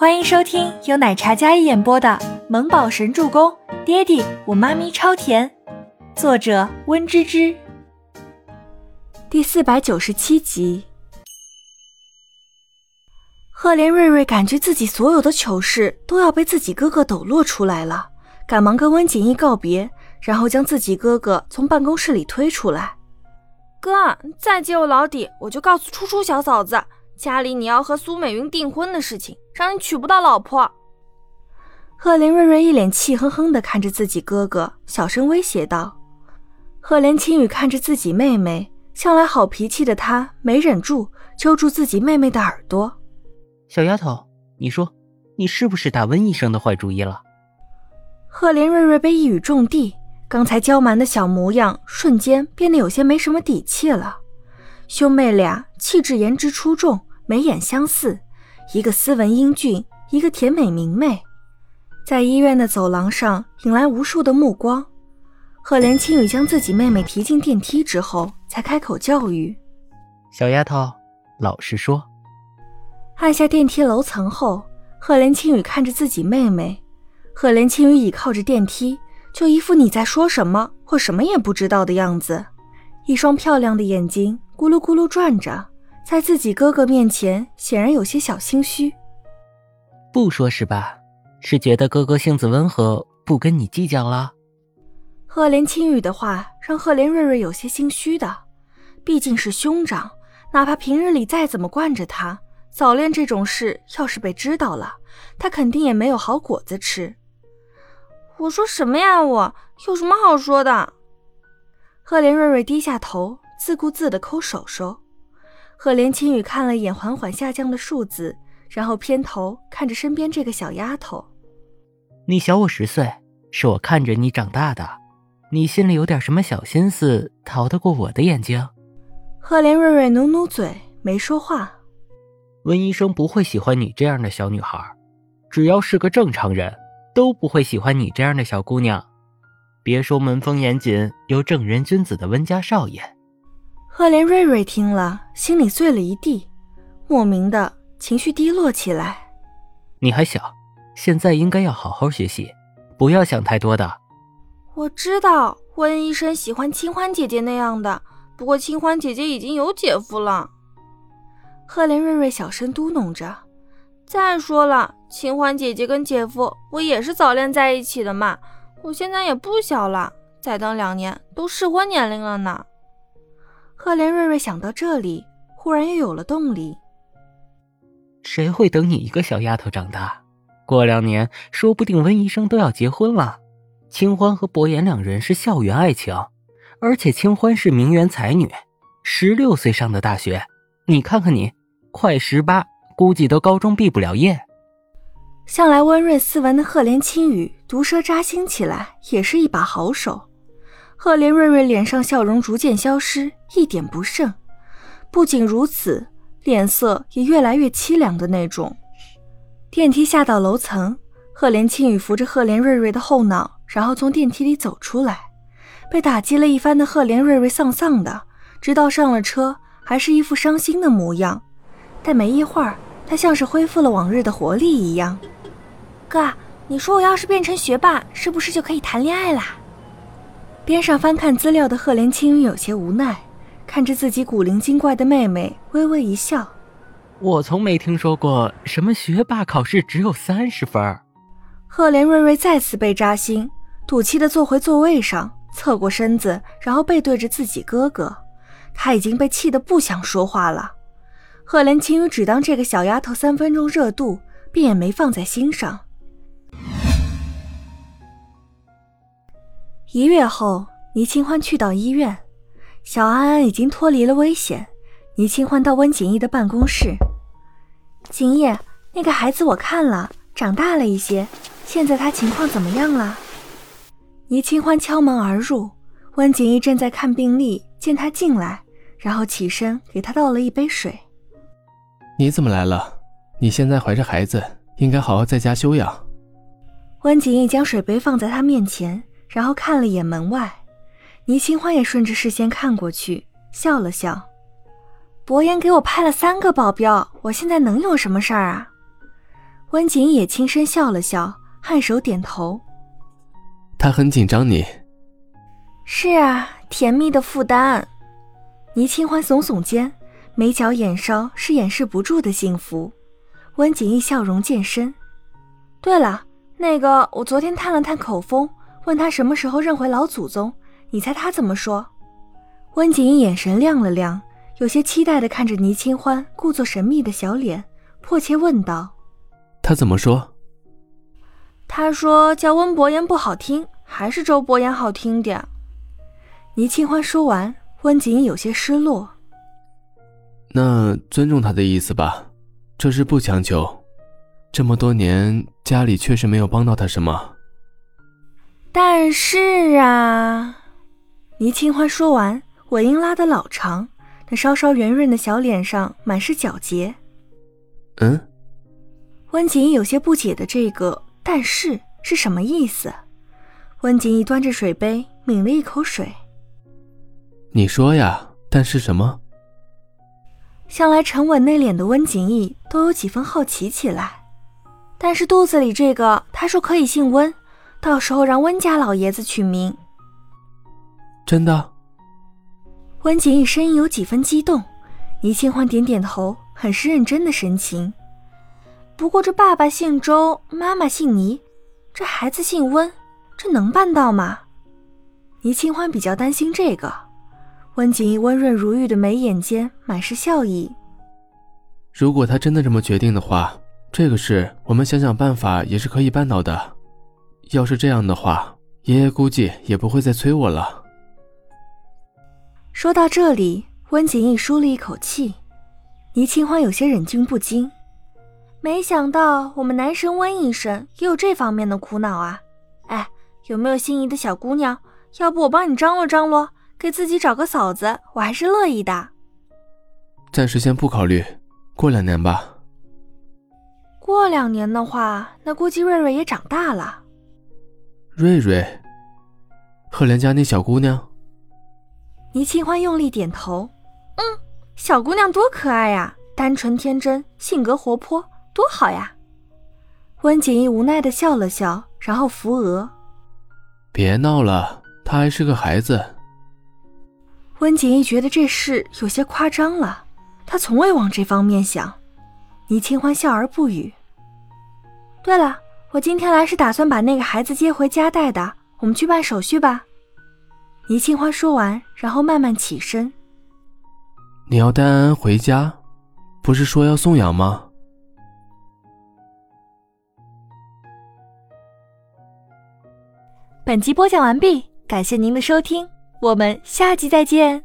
欢迎收听由奶茶嘉一演播的《萌宝神助攻》，爹地我妈咪超甜，作者温芝芝。第四百九十七集。赫连瑞瑞感觉自己所有的糗事都要被自己哥哥抖落出来了，赶忙跟温景逸告别，然后将自己哥哥从办公室里推出来。哥，再揭我老底，我就告诉初初小嫂子。家里你要和苏美云订婚的事情，让你娶不到老婆。赫连瑞瑞一脸气哼哼地看着自己哥哥，小声威胁道。赫连青雨看着自己妹妹，向来好脾气的她没忍住，揪住自己妹妹的耳朵：“小丫头，你说，你是不是打温医生的坏主意了？”赫连瑞瑞被一语中的，刚才娇蛮的小模样瞬间变得有些没什么底气了。兄妹俩气质颜值出众。眉眼相似，一个斯文英俊，一个甜美明媚，在医院的走廊上引来无数的目光。赫连青雨将自己妹妹提进电梯之后，才开口教育：“小丫头，老实说。”按下电梯楼层后，赫连青雨看着自己妹妹，赫连青雨倚靠着电梯，就一副你在说什么或什么也不知道的样子，一双漂亮的眼睛咕噜咕噜转着。在自己哥哥面前，显然有些小心虚。不说是吧？是觉得哥哥性子温和，不跟你计较了？赫连青雨的话让赫连瑞瑞有些心虚的，毕竟是兄长，哪怕平日里再怎么惯着他，早恋这种事要是被知道了，他肯定也没有好果子吃。我说什么呀？我有什么好说的？赫连瑞瑞低下头，自顾自的抠手手。赫连青雨看了一眼缓缓下降的数字，然后偏头看着身边这个小丫头：“你小我十岁，是我看着你长大的，你心里有点什么小心思，逃得过我的眼睛？”赫连瑞瑞努努嘴，没说话。温医生不会喜欢你这样的小女孩，只要是个正常人，都不会喜欢你这样的小姑娘。别说门风严谨有正人君子的温家少爷。赫连瑞瑞听了，心里碎了一地，莫名的情绪低落起来。你还小，现在应该要好好学习，不要想太多的。我知道温医生喜欢清欢姐姐那样的，不过清欢姐姐已经有姐夫了。赫连瑞瑞小声嘟哝着。再说了，清欢姐姐跟姐夫不也是早恋在一起的嘛？我现在也不小了，再等两年都适婚年龄了呢。赫连瑞瑞想到这里，忽然又有了动力。谁会等你一个小丫头长大？过两年，说不定温医生都要结婚了。清欢和博言两人是校园爱情，而且清欢是名媛才女，十六岁上的大学。你看看你，快十八，估计都高中毕不了业。向来温润斯文的赫连青雨，毒舌扎心起来，也是一把好手。赫连瑞瑞脸上笑容逐渐消失，一点不剩。不仅如此，脸色也越来越凄凉的那种。电梯下到楼层，赫连青雨扶着赫连瑞瑞的后脑，然后从电梯里走出来。被打击了一番的赫连瑞瑞丧丧的，直到上了车，还是一副伤心的模样。但没一会儿，他像是恢复了往日的活力一样。哥，你说我要是变成学霸，是不是就可以谈恋爱啦？边上翻看资料的赫连青云有些无奈，看着自己古灵精怪的妹妹，微微一笑。我从没听说过什么学霸考试只有三十分。赫连瑞瑞再次被扎心，赌气的坐回座位上，侧过身子，然后背对着自己哥哥。他已经被气得不想说话了。赫连青云只当这个小丫头三分钟热度，便也没放在心上。一月后，倪清欢去到医院，小安安已经脱离了危险。倪清欢到温景逸的办公室，景逸，那个孩子我看了，长大了一些，现在他情况怎么样了？倪清欢敲门而入，温景逸正在看病历，见他进来，然后起身给他倒了一杯水。你怎么来了？你现在怀着孩子，应该好好在家休养。温景逸将水杯放在他面前。然后看了眼门外，倪清欢也顺着视线看过去，笑了笑。博言给我派了三个保镖，我现在能有什么事儿啊？温景也轻声笑了笑，颔首点头。他很紧张你。是啊，甜蜜的负担。倪清欢耸耸肩，眉角眼梢是掩饰不住的幸福。温景逸笑容渐深。对了，那个我昨天探了探口风，问他什么时候认回老祖宗，你猜他怎么说？温景逸眼神亮了亮，有些期待的看着倪清欢故作神秘的小脸，迫切问道：“他怎么说？”他说叫温伯言不好听，还是周伯言好听点。倪清欢说完，温景逸有些失落。那尊重他的意思吧，这事不强求。这么多年，家里确实没有帮到他什么。但是啊，倪清欢说完，尾音拉得老长，那稍稍圆润的小脸上满是皎洁。嗯，温景逸有些不解的这个“但是”是什么意思？温景逸端着水杯抿了一口水。你说呀，但是什么？向来沉稳内敛的温景逸都有几分好奇起来。但是肚子里这个，他说可以姓温，到时候让温家老爷子取名。真的？温景逸声音有几分激动，倪清欢点点头，很是认真的神情。不过这爸爸姓周，妈妈姓倪，这孩子姓温，这能办到吗？倪清欢比较担心这个。温景逸温润如玉的眉眼间满是笑意。如果他真的这么决定的话，这个事我们想想办法也是可以办到的。要是这样的话，爷爷估计也不会再催我了。说到这里，温景逸舒了一口气。倪清欢有些忍俊不禁，没想到我们男神温医生也有这方面的苦恼啊！哎，有没有心仪的小姑娘？要不我帮你张罗张罗。给自己找个嫂子，我还是乐意的。暂时先不考虑，过两年吧。过两年的话，那估计瑞瑞也长大了。瑞瑞，赫连家那小姑娘。倪清欢用力点头，嗯，小姑娘多可爱呀，单纯天真，性格活泼，多好呀。温景逸无奈的笑了笑，然后扶额。别闹了，她还是个孩子。温景逸觉得这事有些夸张了，他从未往这方面想。倪清欢笑而不语。对了，我今天来是打算把那个孩子接回家带的，我们去办手续吧。倪清欢说完，然后慢慢起身。你要带安安回家，不是说要送养吗？本集播讲完毕，感谢您的收听。我们下集再见。